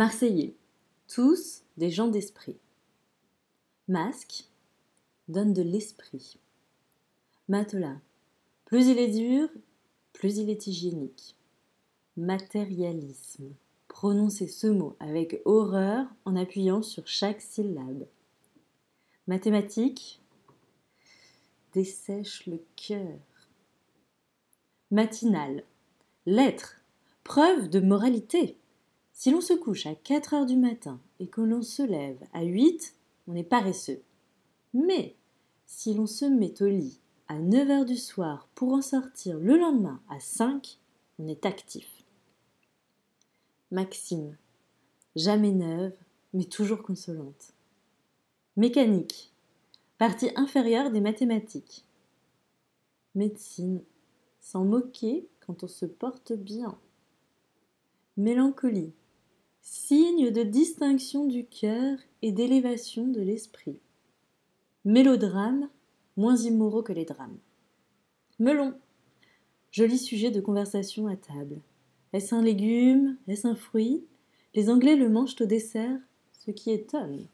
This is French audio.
Marseillais, tous des gens d'esprit. Masque donne de l'esprit. Matelas, plus il est dur, plus il est hygiénique. Matérialisme. Prononcez ce mot avec horreur en appuyant sur chaque syllabe. Mathématiques dessèche le cœur. Matinale. Lettre. Preuve de moralité. Si l'on se couche à 4 heures du matin et que l'on se lève à 8, on est paresseux. Mais si l'on se met au lit à 9 heures du soir pour en sortir le lendemain à 5, on est actif. Maxime. Jamais neuve, mais toujours consolante. Mécanique. Partie inférieure des mathématiques. Médecine. S'en moquer quand on se porte bien. Mélancolie. Signe de distinction du cœur et d'élévation de l'esprit. Mélodrame, moins immoraux que les drames. Melon. Joli sujet de conversation à table. Est-ce un légume? Est-ce un fruit? Les Anglais le mangent au dessert, ce qui étonne.